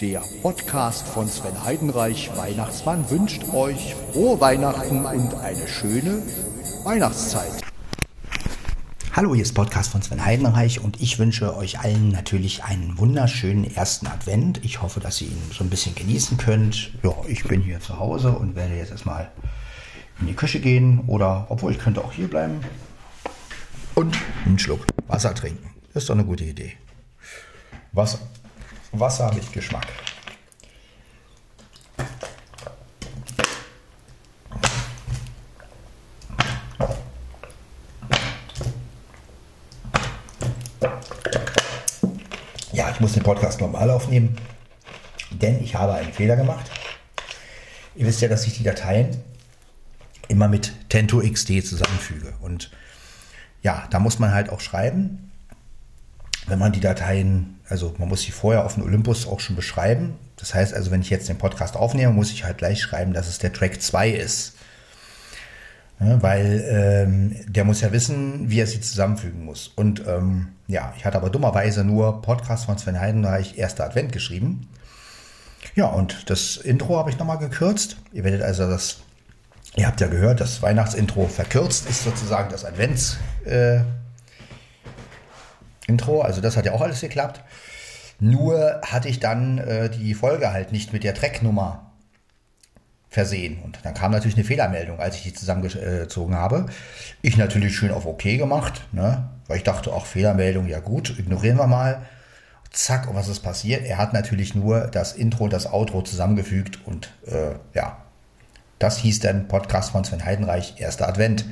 Der Podcast von Sven Heidenreich, Weihnachtsmann, wünscht euch frohe Weihnachten und eine schöne Weihnachtszeit. Hallo, hier ist Podcast von Sven Heidenreich und ich wünsche euch allen natürlich einen wunderschönen ersten Advent. Ich hoffe, dass ihr ihn so ein bisschen genießen könnt. Ja, ich bin hier zu Hause und werde jetzt erstmal in die Küche gehen oder, obwohl ich könnte auch hier bleiben und einen Schluck Wasser trinken. Das ist doch eine gute Idee. Wasser, Wasser mit Geschmack. Ja, ich muss den Podcast normal aufnehmen, denn ich habe einen Fehler gemacht. Ihr wisst ja, dass ich die Dateien immer mit Tento XD zusammenfüge. Und ja, da muss man halt auch schreiben, wenn man die Dateien, also man muss sie vorher auf dem Olympus auch schon beschreiben. Das heißt also, wenn ich jetzt den Podcast aufnehme, muss ich halt gleich schreiben, dass es der Track 2 ist. Ja, weil ähm, der muss ja wissen, wie er sie zusammenfügen muss. Und ähm, ja, ich hatte aber dummerweise nur Podcast von Sven Heidenreich, erster Advent geschrieben. Ja, und das Intro habe ich nochmal gekürzt. Ihr werdet also das, ihr habt ja gehört, das Weihnachtsintro verkürzt ist sozusagen das Advents. Äh, Intro, also das hat ja auch alles geklappt. Nur hatte ich dann äh, die Folge halt nicht mit der Tracknummer versehen. Und dann kam natürlich eine Fehlermeldung, als ich die zusammengezogen habe. Ich natürlich schön auf OK gemacht, ne? weil ich dachte, auch Fehlermeldung, ja gut, ignorieren wir mal. Zack, und was ist passiert? Er hat natürlich nur das Intro und das Outro zusammengefügt und äh, ja, das hieß dann Podcast von Sven Heidenreich, erster Advent.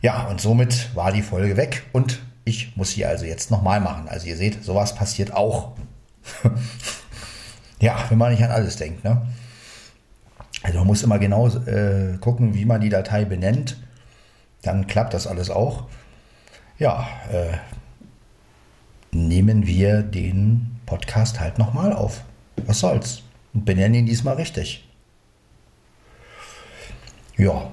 Ja, und somit war die Folge weg und ich muss sie also jetzt nochmal machen. Also ihr seht, sowas passiert auch. ja, wenn man nicht an alles denkt. Ne? Also man muss immer genau äh, gucken, wie man die Datei benennt. Dann klappt das alles auch. Ja, äh, nehmen wir den Podcast halt nochmal auf. Was soll's? Und benennen ihn diesmal richtig. Ja.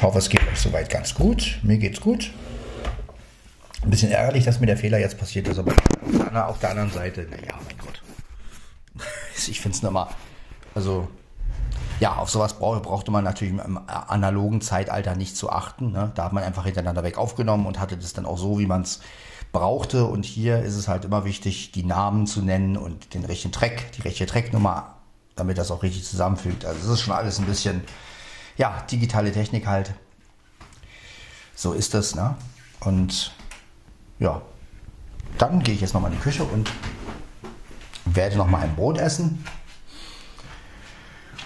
Ich hoffe, es geht euch soweit ganz gut. Mir geht's gut. Ein bisschen ärgerlich, dass mir der Fehler jetzt passiert ist, aber auf der anderen Seite, naja, mein Gott. Ich finde es nochmal, also, ja, auf sowas brauch, brauchte man natürlich im analogen Zeitalter nicht zu achten. Ne? Da hat man einfach hintereinander weg aufgenommen und hatte das dann auch so, wie man es brauchte. Und hier ist es halt immer wichtig, die Namen zu nennen und den richtigen Track, die richtige Tracknummer, damit das auch richtig zusammenfügt. Also es ist schon alles ein bisschen, ja, digitale Technik halt. So ist das, ne? Und ja, dann gehe ich jetzt nochmal in die Küche und werde nochmal ein Brot essen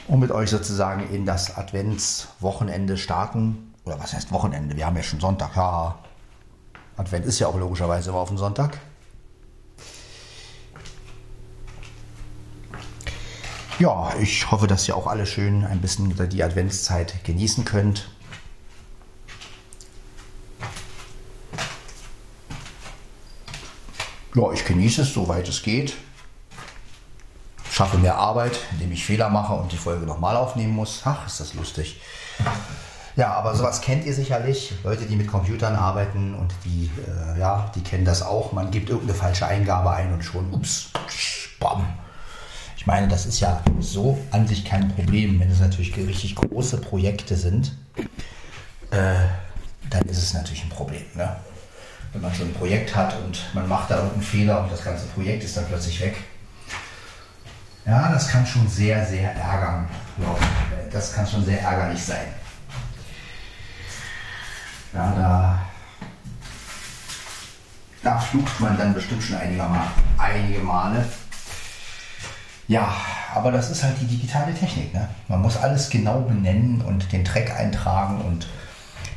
und mit euch sozusagen in das Adventswochenende starten. Oder was heißt Wochenende? Wir haben ja schon Sonntag. Ja, Advent ist ja auch logischerweise immer auf dem Sonntag. Ja, ich hoffe, dass ihr auch alle schön ein bisschen die Adventszeit genießen könnt. Ja, ich genieße es, soweit es geht. Schaffe mehr Arbeit, indem ich Fehler mache und die Folge nochmal aufnehmen muss. Ach, ist das lustig. Ja, aber sowas kennt ihr sicherlich. Leute, die mit Computern arbeiten und die, äh, ja, die kennen das auch. Man gibt irgendeine falsche Eingabe ein und schon, ups, bam. Ich meine, das ist ja so an sich kein Problem. Wenn es natürlich richtig große Projekte sind, äh, dann ist es natürlich ein Problem. Ne? Wenn man so ein Projekt hat und man macht da irgendeinen Fehler und das ganze Projekt ist dann plötzlich weg. Ja, das kann schon sehr, sehr ärgern. Das kann schon sehr ärgerlich sein. Ja, da, da flucht man dann bestimmt schon einige, Mal, einige Male. Ja, aber das ist halt die digitale Technik. Ne? Man muss alles genau benennen und den Track eintragen und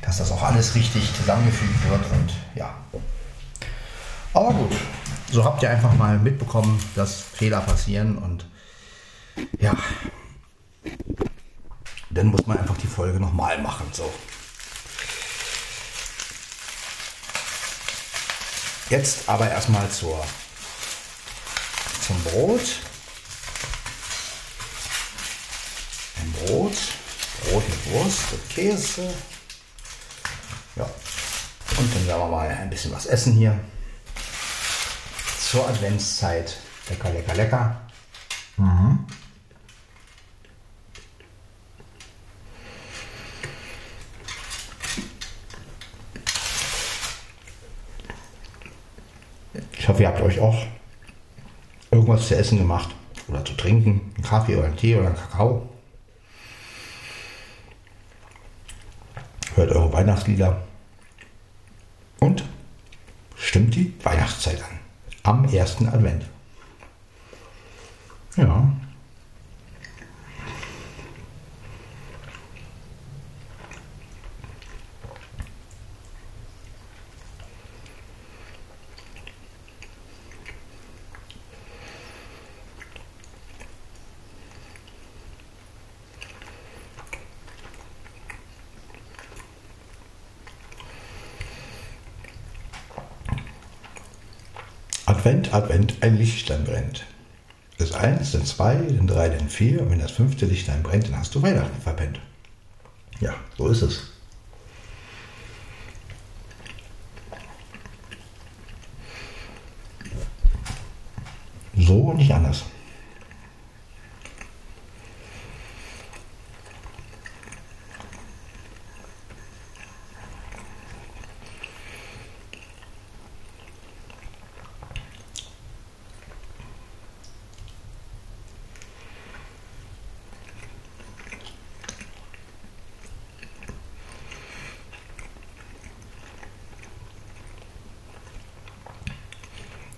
dass das auch alles richtig zusammengefügt wird und ja. Aber gut, so habt ihr einfach mal mitbekommen, dass Fehler passieren und ja, dann muss man einfach die Folge nochmal machen. So. Jetzt aber erstmal zur, zum Brot. Ein Brot, Brot mit Wurst und Käse. Ja. Und dann werden wir mal ein bisschen was essen hier. Zur Adventszeit. Lecker, lecker, lecker. Mhm. Ich hoffe, ihr habt euch auch irgendwas zu essen gemacht oder zu trinken. Einen Kaffee oder einen Tee oder einen Kakao. Hört eure Weihnachtslieder und stimmt die Weihnachtszeit an. Am ersten Advent. Ja. Advent, Advent, ein Lichtlein brennt. Das eins, dann zwei, dann drei, dann vier. Und wenn das fünfte Lichtlein brennt, dann hast du Weihnachten verpennt. Ja, so ist es. So und nicht anders.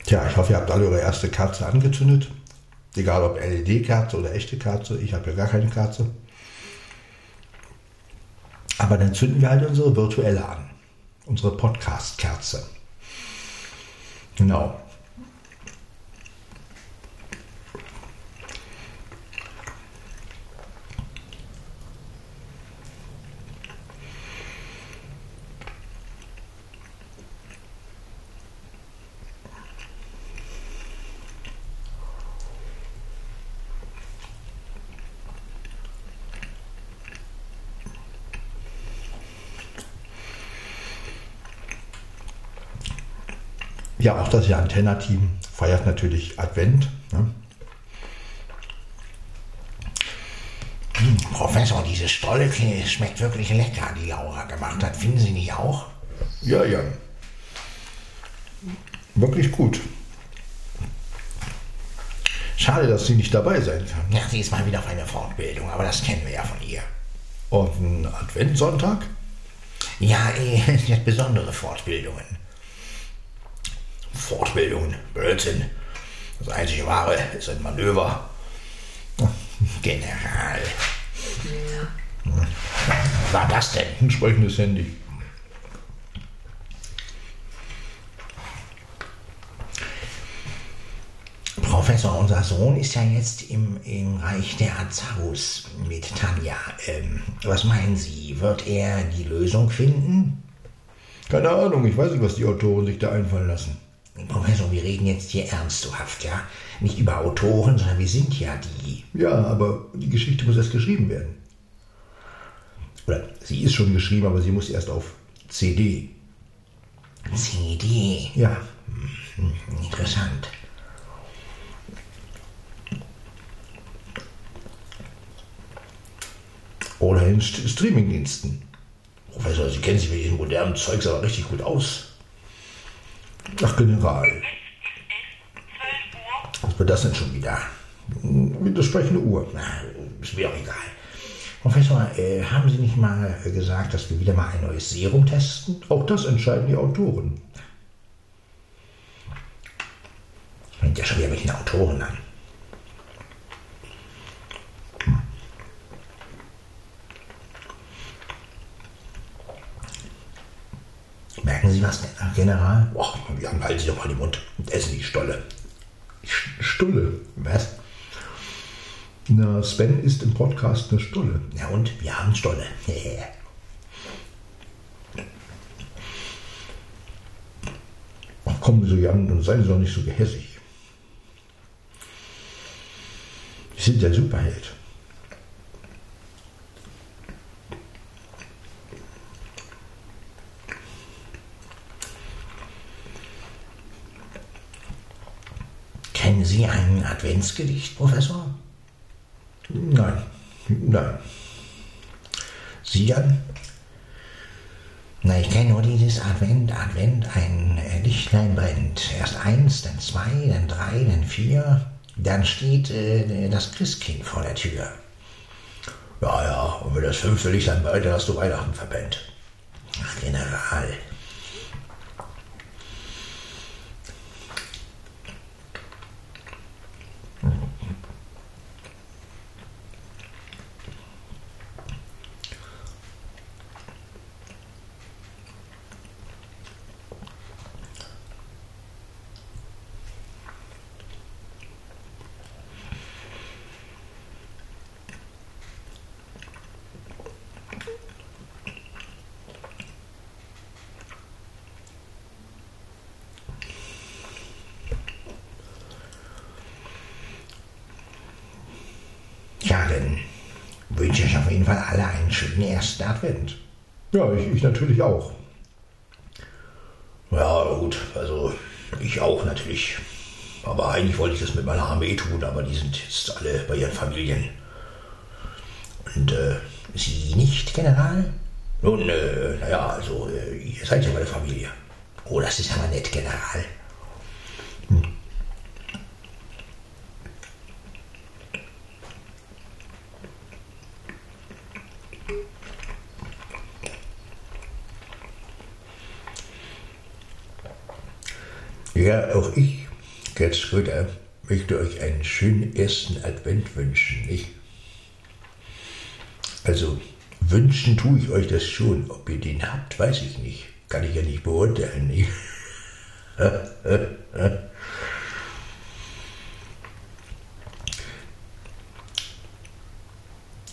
Tja, ich hoffe, ihr habt alle eure erste Kerze angezündet. Egal ob LED-Kerze oder echte Kerze. Ich habe ja gar keine Kerze. Aber dann zünden wir halt unsere virtuelle an. Unsere Podcast-Kerze. Genau. Ja, auch das ja Antenna-Team feiert natürlich Advent. Ne? Hm, Professor, diese Stolle schmeckt wirklich lecker, die Laura gemacht hat. Finden Sie nicht auch? Ja, ja. Wirklich gut. Schade, dass sie nicht dabei sein kann. Ja, sie ist mal wieder auf einer Fortbildung, aber das kennen wir ja von ihr. Und ein Adventssonntag? Ja, eh, sie hat besondere Fortbildungen. Fortbildungen, Blödsinn. Das einzige wahre ist ein Manöver. General. Was war das denn? Ein sprechendes Handy. Professor, unser Sohn ist ja jetzt im, im Reich der Azarus mit Tanja. Ähm, was meinen Sie? Wird er die Lösung finden? Keine Ahnung, ich weiß nicht, was die Autoren sich da einfallen lassen. Professor, wir reden jetzt hier ernsthaft, ja? Nicht über Autoren, sondern wir sind ja die. Ja, aber die Geschichte muss erst geschrieben werden. Oder sie ist schon geschrieben, aber sie muss erst auf CD. CD? Ja. Hm, interessant. Oder in St Streamingdiensten. Professor, Sie kennen sich mit diesem modernen Zeugs aber richtig gut aus. Ach, General. Was wird das denn schon wieder? Mit der sprechende Uhr. Na, ist mir auch egal. Professor, äh, haben Sie nicht mal gesagt, dass wir wieder mal ein neues Serum testen? Auch das entscheiden die Autoren. Fängt ja schon wieder mit den Autoren an. Merken Sie was, General? Och, Jan, halten Sie doch mal den Mund und essen die Stolle. Stulle? Was? Na, Sven ist im Podcast eine Stulle. Ja und? Wir haben Stolle. Ach, kommen Sie Jan und seien Sie doch nicht so gehässig. Sie sind der Superheld. Kennen Sie ein Adventsgedicht, Professor? Nein, nein. Sie Jan? Na, ich kenne nur dieses Advent, Advent, ein Lichtlein brennt. Erst eins, dann zwei, dann drei, dann vier. Dann steht äh, das Christkind vor der Tür. Ja, ja, und wenn das fünfte Lichtlein brennt, dann hast du Weihnachten verpennt. Ach, General. Ja, dann wünsche ich auf jeden Fall alle einen schönen ersten Advent. Ja, ich, ich natürlich auch. Ja, gut, also ich auch natürlich. Aber eigentlich wollte ich das mit meiner Armee tun, aber die sind jetzt alle bei ihren Familien. Und äh, Sie nicht, General? Nun, äh, naja, also äh, ihr seid ja meine Familie. Oh, das ist aber nett, General. Ja, auch ich, Gerd Schröder, möchte euch einen schönen ersten Advent wünschen, nicht? Also, wünschen tue ich euch das schon. Ob ihr den habt, weiß ich nicht. Kann ich ja nicht beurteilen, nicht?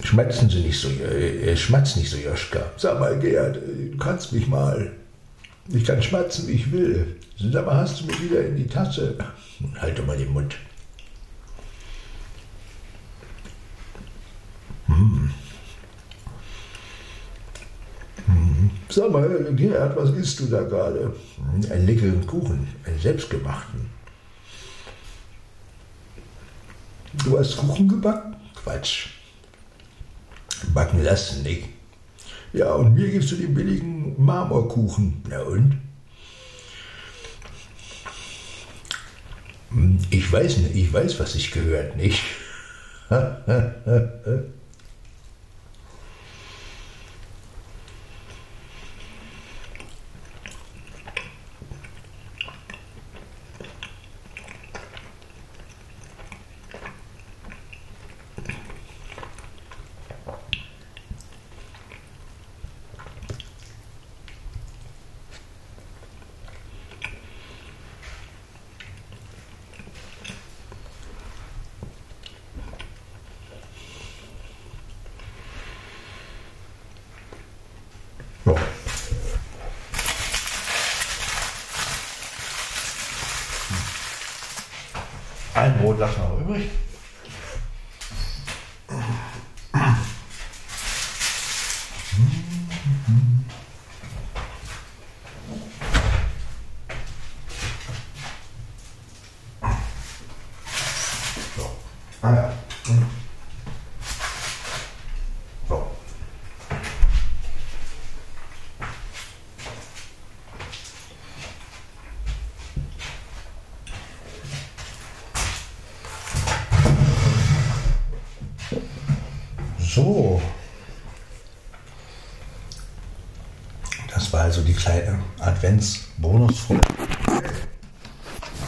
Schmatzen Sie nicht so, äh, äh, schmatz nicht so, Joschka. Sag mal, Gerd, äh, du kannst mich mal. Ich kann schmatzen, wie ich will. Sag mal, hast du mir wieder in die Tasse? Halt doch mal den Mund. Hm. Hm. Sag mal, Gerhard, was isst du da gerade? Einen leckeren Kuchen, einen selbstgemachten. Du hast Kuchen gebacken? Quatsch. Backen lassen, nicht? Ja, und mir gibst du den billigen Marmorkuchen. Na und? Hm, Ich weiß nicht, ich weiß, was sich gehört, nicht? Ein Brot lassen wir noch übrig. So. Ah ja. So. So. Das war also die kleine Advents-Bonusfolge.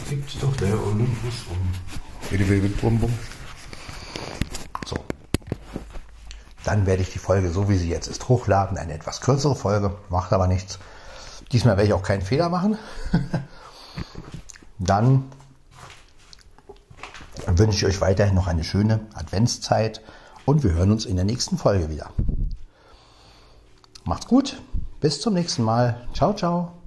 Gibt's doch der Olympus um. So. Dann werde ich die Folge, so wie sie jetzt ist, hochladen. Eine etwas kürzere Folge, macht aber nichts. Diesmal werde ich auch keinen Fehler machen. Dann wünsche ich euch weiterhin noch eine schöne Adventszeit und wir hören uns in der nächsten Folge wieder. Macht's gut, bis zum nächsten Mal. Ciao, ciao.